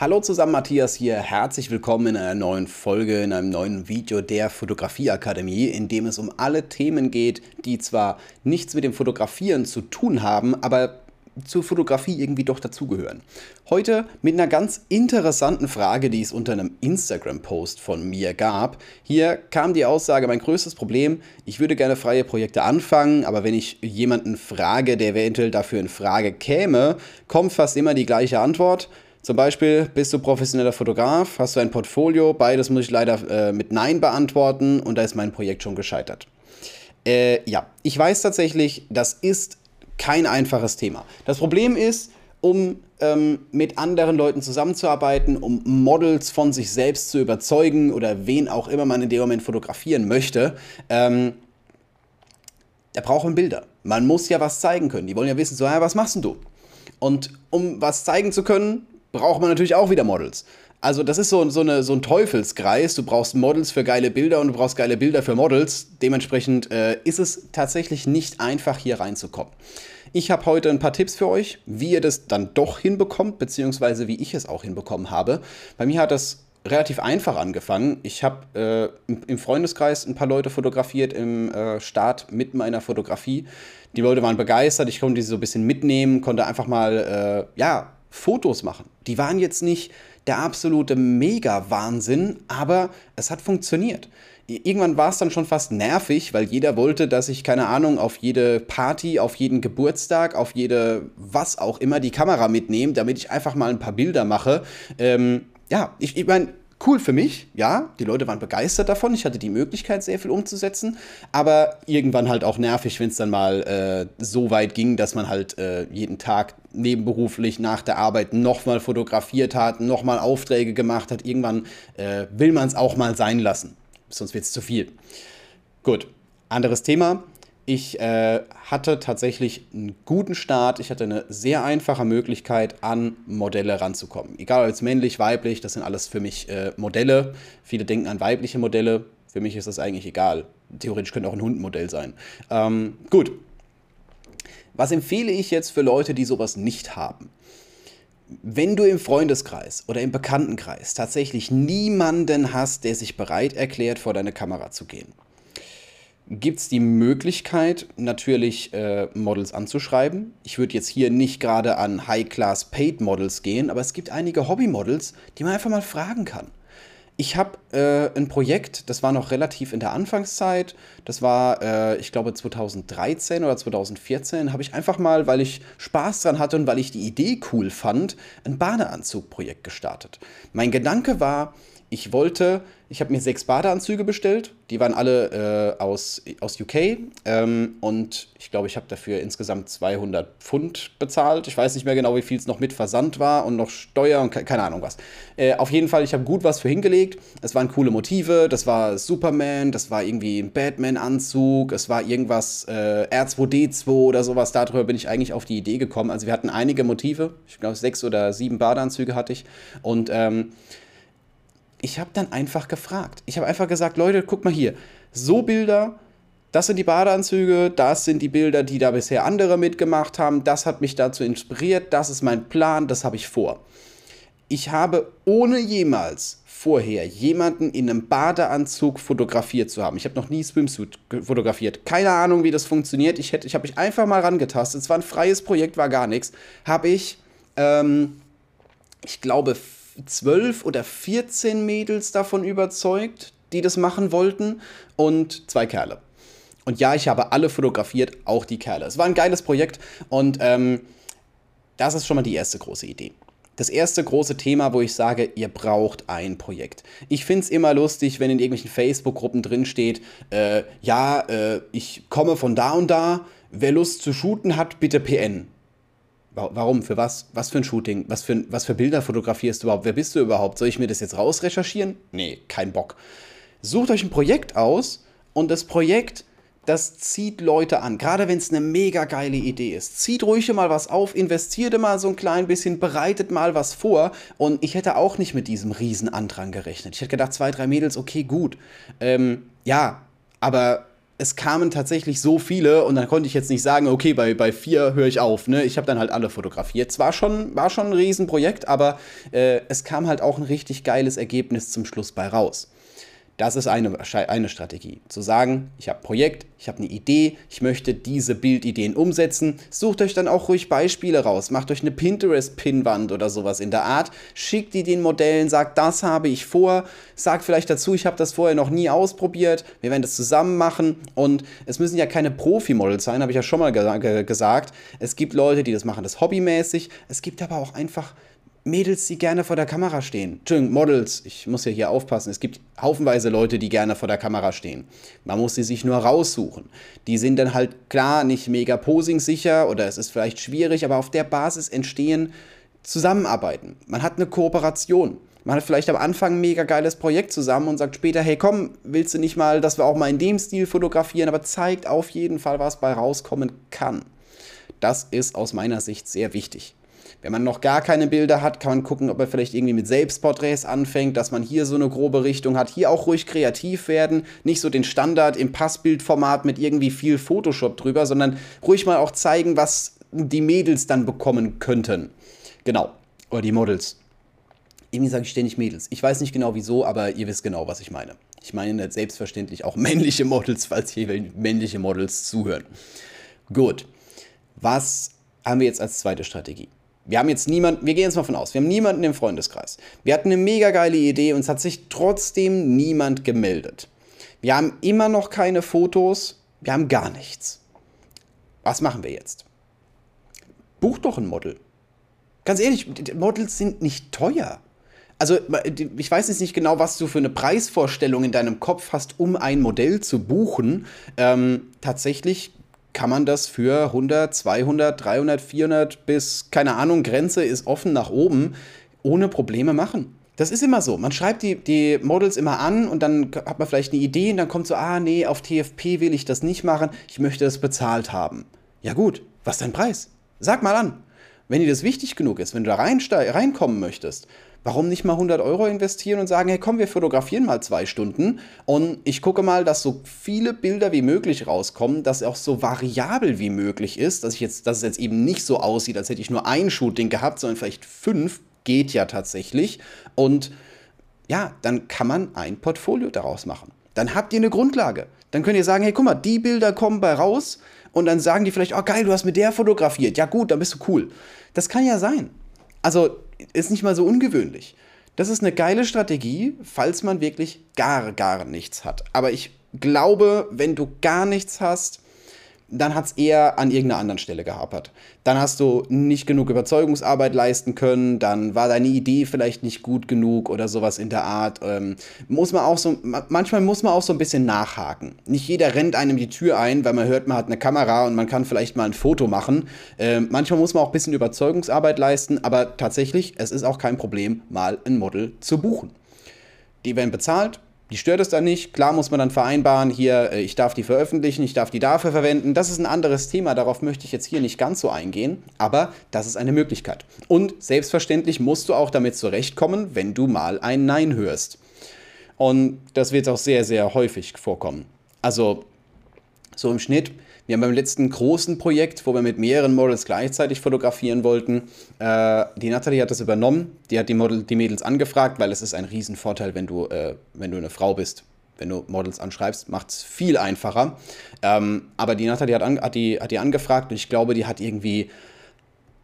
Hallo zusammen, Matthias hier. Herzlich willkommen in einer neuen Folge, in einem neuen Video der Fotografieakademie, in dem es um alle Themen geht, die zwar nichts mit dem Fotografieren zu tun haben, aber zur Fotografie irgendwie doch dazugehören. Heute mit einer ganz interessanten Frage, die es unter einem Instagram-Post von mir gab. Hier kam die Aussage, mein größtes Problem, ich würde gerne freie Projekte anfangen, aber wenn ich jemanden frage, der eventuell dafür in Frage käme, kommt fast immer die gleiche Antwort. Zum Beispiel, bist du professioneller Fotograf? Hast du ein Portfolio? Beides muss ich leider äh, mit Nein beantworten und da ist mein Projekt schon gescheitert. Äh, ja, ich weiß tatsächlich, das ist kein einfaches Thema. Das Problem ist, um ähm, mit anderen Leuten zusammenzuarbeiten, um Models von sich selbst zu überzeugen oder wen auch immer man in dem Moment fotografieren möchte, ähm, da braucht man Bilder. Man muss ja was zeigen können. Die wollen ja wissen, so, ja, was machst denn du? Und um was zeigen zu können, braucht man natürlich auch wieder Models. Also das ist so, so, eine, so ein Teufelskreis. Du brauchst Models für geile Bilder und du brauchst geile Bilder für Models. Dementsprechend äh, ist es tatsächlich nicht einfach, hier reinzukommen. Ich habe heute ein paar Tipps für euch, wie ihr das dann doch hinbekommt, beziehungsweise wie ich es auch hinbekommen habe. Bei mir hat das relativ einfach angefangen. Ich habe äh, im Freundeskreis ein paar Leute fotografiert im äh, Start mit meiner Fotografie. Die Leute waren begeistert, ich konnte sie so ein bisschen mitnehmen, konnte einfach mal, äh, ja, Fotos machen. Die waren jetzt nicht der absolute Mega-Wahnsinn, aber es hat funktioniert. Irgendwann war es dann schon fast nervig, weil jeder wollte, dass ich, keine Ahnung, auf jede Party, auf jeden Geburtstag, auf jede was auch immer die Kamera mitnehme, damit ich einfach mal ein paar Bilder mache. Ähm, ja, ich, ich meine, cool für mich, ja, die Leute waren begeistert davon, ich hatte die Möglichkeit, sehr viel umzusetzen, aber irgendwann halt auch nervig, wenn es dann mal äh, so weit ging, dass man halt äh, jeden Tag nebenberuflich nach der Arbeit nochmal fotografiert hat, nochmal Aufträge gemacht hat. Irgendwann äh, will man es auch mal sein lassen, sonst wird es zu viel. Gut, anderes Thema. Ich äh, hatte tatsächlich einen guten Start. Ich hatte eine sehr einfache Möglichkeit, an Modelle ranzukommen. Egal ob jetzt männlich, weiblich, das sind alles für mich äh, Modelle. Viele denken an weibliche Modelle. Für mich ist das eigentlich egal. Theoretisch könnte auch ein Hundmodell sein. Ähm, gut. Was empfehle ich jetzt für Leute, die sowas nicht haben? wenn du im Freundeskreis oder im Bekanntenkreis tatsächlich niemanden hast, der sich bereit erklärt, vor deine Kamera zu gehen, gibt es die Möglichkeit, natürlich äh, Models anzuschreiben. Ich würde jetzt hier nicht gerade an High-Class Paid Models gehen, aber es gibt einige Hobby-Models, die man einfach mal fragen kann. Ich habe äh, ein Projekt, das war noch relativ in der Anfangszeit, das war, äh, ich glaube, 2013 oder 2014, habe ich einfach mal, weil ich Spaß dran hatte und weil ich die Idee cool fand, ein Badeanzugprojekt gestartet. Mein Gedanke war, ich wollte, ich habe mir sechs Badeanzüge bestellt. Die waren alle äh, aus, aus UK. Ähm, und ich glaube, ich habe dafür insgesamt 200 Pfund bezahlt. Ich weiß nicht mehr genau, wie viel es noch mit Versand war und noch Steuer und ke keine Ahnung was. Äh, auf jeden Fall, ich habe gut was für hingelegt. Es waren coole Motive. Das war Superman, das war irgendwie ein Batman-Anzug, es war irgendwas äh, R2D2 oder sowas. Darüber bin ich eigentlich auf die Idee gekommen. Also wir hatten einige Motive. Ich glaube, sechs oder sieben Badeanzüge hatte ich. Und ähm, ich habe dann einfach gefragt. Ich habe einfach gesagt, Leute, guck mal hier, so Bilder, das sind die Badeanzüge, das sind die Bilder, die da bisher andere mitgemacht haben, das hat mich dazu inspiriert, das ist mein Plan, das habe ich vor. Ich habe ohne jemals vorher jemanden in einem Badeanzug fotografiert zu haben. Ich habe noch nie Swimsuit fotografiert. Keine Ahnung, wie das funktioniert. Ich, ich habe mich einfach mal rangetastet. Es war ein freies Projekt, war gar nichts. Habe ich, ähm, ich glaube, zwölf oder 14 Mädels davon überzeugt, die das machen wollten und zwei Kerle. Und ja, ich habe alle fotografiert, auch die Kerle. Es war ein geiles Projekt und ähm, das ist schon mal die erste große Idee. Das erste große Thema, wo ich sage, ihr braucht ein Projekt. Ich finde es immer lustig, wenn in irgendwelchen Facebook-Gruppen drin steht, äh, ja, äh, ich komme von da und da, wer Lust zu shooten hat, bitte PN. Warum? Für was? Was für ein Shooting? Was für, was für Bilder fotografierst du überhaupt? Wer bist du überhaupt? Soll ich mir das jetzt rausrecherchieren? Nee, kein Bock. Sucht euch ein Projekt aus und das Projekt, das zieht Leute an. Gerade wenn es eine mega geile Idee ist. Zieht ruhig mal was auf, investiert mal so ein klein bisschen, bereitet mal was vor. Und ich hätte auch nicht mit diesem Riesenandrang gerechnet. Ich hätte gedacht, zwei, drei Mädels, okay, gut. Ähm, ja, aber es kamen tatsächlich so viele und dann konnte ich jetzt nicht sagen, okay, bei, bei vier höre ich auf. Ne? Ich habe dann halt alle fotografiert. Es war schon, war schon ein Riesenprojekt, aber äh, es kam halt auch ein richtig geiles Ergebnis zum Schluss bei raus. Das ist eine, eine Strategie. Zu sagen, ich habe ein Projekt, ich habe eine Idee, ich möchte diese Bildideen umsetzen. Sucht euch dann auch ruhig Beispiele raus. Macht euch eine Pinterest-Pinwand oder sowas in der Art. Schickt die den Modellen, sagt, das habe ich vor. Sagt vielleicht dazu, ich habe das vorher noch nie ausprobiert. Wir werden das zusammen machen. Und es müssen ja keine Profi-Models sein, habe ich ja schon mal gesagt. Es gibt Leute, die das machen, das hobbymäßig. Es gibt aber auch einfach Mädels, die gerne vor der Kamera stehen. Entschuldigung, Models, ich muss ja hier aufpassen. Es gibt haufenweise Leute, die gerne vor der Kamera stehen. Man muss sie sich nur raussuchen. Die sind dann halt klar nicht mega posing-sicher oder es ist vielleicht schwierig, aber auf der Basis entstehen Zusammenarbeiten. Man hat eine Kooperation. Man hat vielleicht am Anfang ein mega geiles Projekt zusammen und sagt später, hey komm, willst du nicht mal, dass wir auch mal in dem Stil fotografieren, aber zeigt auf jeden Fall, was bei rauskommen kann. Das ist aus meiner Sicht sehr wichtig. Wenn man noch gar keine Bilder hat, kann man gucken, ob er vielleicht irgendwie mit Selbstporträts anfängt, dass man hier so eine grobe Richtung hat. Hier auch ruhig kreativ werden, nicht so den Standard im Passbildformat mit irgendwie viel Photoshop drüber, sondern ruhig mal auch zeigen, was die Mädels dann bekommen könnten. Genau. Oder die Models. Irgendwie sage ich ständig Mädels. Ich weiß nicht genau wieso, aber ihr wisst genau, was ich meine. Ich meine selbstverständlich auch männliche Models, falls hier männliche Models zuhören. Gut. Was haben wir jetzt als zweite Strategie? Wir haben jetzt niemanden, wir gehen jetzt mal von aus, wir haben niemanden im Freundeskreis. Wir hatten eine mega geile Idee und es hat sich trotzdem niemand gemeldet. Wir haben immer noch keine Fotos, wir haben gar nichts. Was machen wir jetzt? Buch doch ein Model. Ganz ehrlich, Models sind nicht teuer. Also, ich weiß jetzt nicht genau, was du für eine Preisvorstellung in deinem Kopf hast, um ein Modell zu buchen. Ähm, tatsächlich kann man das für 100, 200, 300, 400 bis, keine Ahnung, Grenze ist offen nach oben, ohne Probleme machen. Das ist immer so. Man schreibt die, die Models immer an und dann hat man vielleicht eine Idee und dann kommt so, ah nee, auf TFP will ich das nicht machen, ich möchte das bezahlt haben. Ja gut, was ist dein Preis? Sag mal an. Wenn dir das wichtig genug ist, wenn du da reinkommen möchtest, warum nicht mal 100 Euro investieren und sagen, hey komm, wir fotografieren mal zwei Stunden und ich gucke mal, dass so viele Bilder wie möglich rauskommen, dass es auch so variabel wie möglich ist, dass, ich jetzt, dass es jetzt eben nicht so aussieht, als hätte ich nur ein Shooting gehabt, sondern vielleicht fünf, geht ja tatsächlich. Und ja, dann kann man ein Portfolio daraus machen. Dann habt ihr eine Grundlage. Dann könnt ihr sagen, hey, guck mal, die Bilder kommen bei raus und dann sagen die vielleicht, oh geil, du hast mit der fotografiert. Ja gut, dann bist du cool. Das kann ja sein. Also ist nicht mal so ungewöhnlich. Das ist eine geile Strategie, falls man wirklich gar, gar nichts hat. Aber ich glaube, wenn du gar nichts hast, dann hat es eher an irgendeiner anderen Stelle gehapert. Dann hast du nicht genug Überzeugungsarbeit leisten können, dann war deine Idee vielleicht nicht gut genug oder sowas in der Art. Ähm, muss man auch so, manchmal muss man auch so ein bisschen nachhaken. Nicht jeder rennt einem die Tür ein, weil man hört, man hat eine Kamera und man kann vielleicht mal ein Foto machen. Ähm, manchmal muss man auch ein bisschen Überzeugungsarbeit leisten, aber tatsächlich, es ist auch kein Problem, mal ein Model zu buchen. Die werden bezahlt, die stört es dann nicht. Klar muss man dann vereinbaren, hier, äh, ich darf die veröffentlichen, ich darf die dafür verwenden. Das ist ein anderes Thema, darauf möchte ich jetzt hier nicht ganz so eingehen, aber das ist eine Möglichkeit. Und selbstverständlich musst du auch damit zurechtkommen, wenn du mal ein Nein hörst. Und das wird auch sehr, sehr häufig vorkommen. Also so im Schnitt wir haben beim letzten großen Projekt, wo wir mit mehreren Models gleichzeitig fotografieren wollten, äh, die Natalie hat das übernommen. Die hat die, Model, die Mädels angefragt, weil es ist ein Riesenvorteil, wenn du, äh, wenn du eine Frau bist. Wenn du Models anschreibst, macht es viel einfacher. Ähm, aber die Natalie hat, an, hat, die, hat die angefragt und ich glaube, die hat irgendwie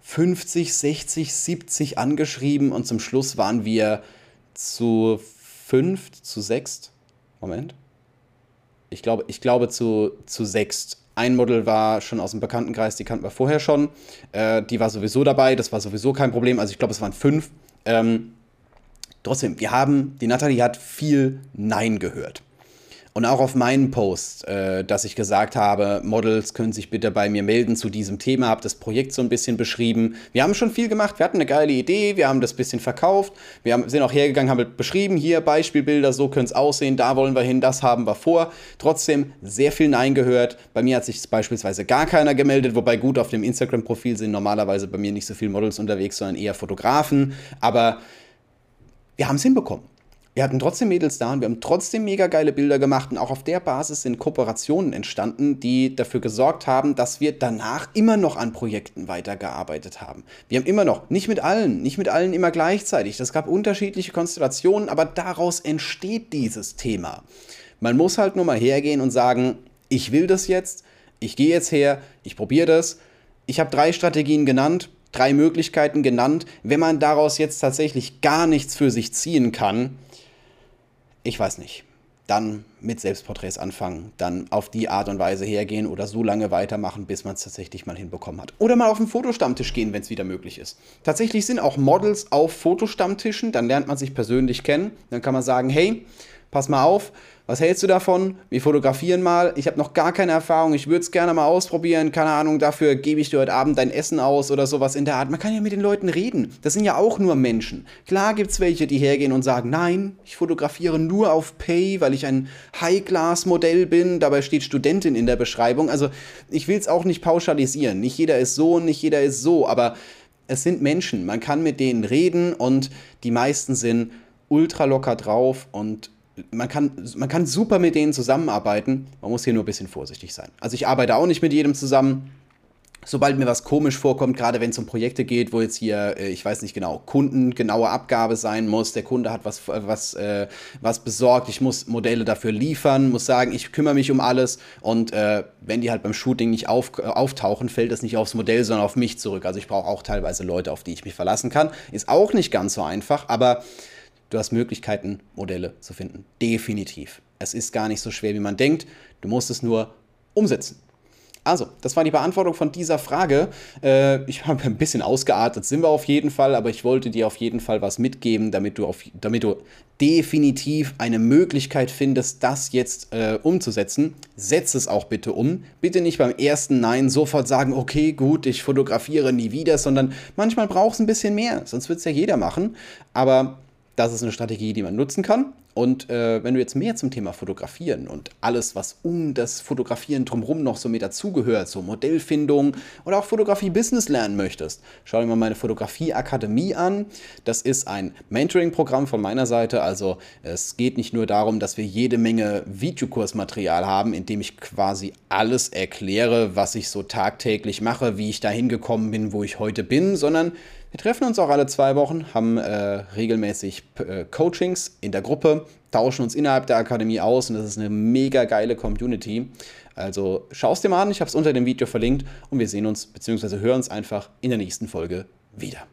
50, 60, 70 angeschrieben und zum Schluss waren wir zu fünf, zu sechst. Moment. Ich glaube, ich glaube zu, zu sechst ein Model war schon aus dem Bekanntenkreis, die kannten wir vorher schon. Äh, die war sowieso dabei, das war sowieso kein Problem. Also ich glaube, es waren fünf. Ähm, trotzdem, wir haben, die Natalie hat viel Nein gehört. Und auch auf meinen Post, äh, dass ich gesagt habe, Models können sich bitte bei mir melden zu diesem Thema, habe das Projekt so ein bisschen beschrieben. Wir haben schon viel gemacht, wir hatten eine geile Idee, wir haben das bisschen verkauft, wir haben, sind auch hergegangen, haben beschrieben, hier Beispielbilder, so können es aussehen, da wollen wir hin, das haben wir vor. Trotzdem sehr viel Nein gehört. Bei mir hat sich beispielsweise gar keiner gemeldet, wobei gut auf dem Instagram-Profil sind normalerweise bei mir nicht so viele Models unterwegs, sondern eher Fotografen. Aber wir haben es hinbekommen Wir hatten trotzdem Mädels da und wir haben trotzdem mega geile Bilder gemacht und auch auf der Basis sind Kooperationen entstanden, die dafür gesorgt haben, dass wir danach immer noch an Projekten weitergearbeitet haben. Wir haben immer noch, nicht mit allen, nicht mit allen immer gleichzeitig. Das gab unterschiedliche Konstellationen, aber daraus entsteht dieses Thema. Man muss halt nur mal hergehen und sagen, ich will das jetzt, ich gehe jetzt her, ich probiere das. Ich habe drei Strategien genannt, drei Möglichkeiten genannt. Wenn man daraus jetzt tatsächlich gar nichts für sich ziehen kann, ich weiß nicht. Dann mit Selbstporträts anfangen, dann auf die Art und Weise hergehen oder so lange weitermachen, bis man es tatsächlich mal hinbekommen hat. Oder mal auf den Fotostammtisch gehen, wenn es wieder möglich ist. Tatsächlich sind auch Models auf Fotostammtischen, dann lernt man sich persönlich kennen. Dann kann man sagen, hey, pass mal auf, was hältst du davon? Wir fotografieren mal. Ich habe noch gar keine Erfahrung. Ich würde es gerne mal ausprobieren. Keine Ahnung, dafür gebe ich dir heute Abend dein Essen aus oder sowas in der Art. Man kann ja mit den Leuten reden. Das sind ja auch nur Menschen. Klar gibt es welche, die hergehen und sagen, nein, ich fotografiere nur auf Pay, weil ich ein High-Class-Modell bin. Dabei steht Studentin in der Beschreibung. Also ich will es auch nicht pauschalisieren. Nicht jeder ist so und nicht jeder ist so. Aber es sind Menschen. Man kann mit denen reden und die meisten sind ultra locker drauf und man kann, man kann super mit denen zusammenarbeiten. Man muss hier nur ein bisschen vorsichtig sein. Also ich arbeite auch nicht mit jedem zusammen. Sobald mir was komisch vorkommt, gerade wenn es um Projekte geht, wo jetzt hier, äh, ich weiß nicht genau, Kunden genaue Abgabe sein muss, der Kunde hat was, was, äh, was besorgt, ich muss Modelle dafür liefern, muss sagen, ich kümmere mich um alles und äh, wenn die halt beim Shooting nicht auf, auftauchen, fällt das nicht aufs Modell, sondern auf mich zurück. Also ich brauche auch teilweise Leute, auf die ich mich verlassen kann. Ist auch nicht ganz so einfach, aber Du hast Möglichkeiten, Modelle zu finden. Definitiv. Es ist gar nicht so schwer, wie man denkt. Du musst es nur umsetzen. Also, das war die Beantwortung von dieser Frage. Äh, ich habe ein bisschen ausgeartet, sind wir auf jeden Fall, aber ich wollte dir auf jeden Fall was mitgeben, damit du, auf, damit du definitiv eine Möglichkeit findest, das jetzt äh, umzusetzen. Setz es auch bitte um. Bitte nicht beim ersten Nein sofort sagen, okay, gut, ich fotografiere nie wieder, sondern manchmal braucht es ein bisschen mehr, sonst wird es ja jeder machen. Aber das ist eine Strategie, die man nutzen kann. Und äh, wenn du jetzt mehr zum Thema Fotografieren und alles, was um das Fotografieren drumherum noch so mit dazugehört, so Modellfindung oder auch Fotografie-Business lernen möchtest, schau dir mal meine Fotografie-Akademie an. Das ist ein Mentoring-Programm von meiner Seite. Also es geht nicht nur darum, dass wir jede Menge Videokursmaterial haben, in dem ich quasi alles erkläre, was ich so tagtäglich mache, wie ich da hingekommen bin, wo ich heute bin, sondern wir treffen uns auch alle zwei Wochen, haben äh, regelmäßig äh, Coachings in der Gruppe, tauschen uns innerhalb der Akademie aus und das ist eine mega geile Community. Also schau es dir mal an, ich habe es unter dem Video verlinkt und wir sehen uns bzw. hören uns einfach in der nächsten Folge wieder.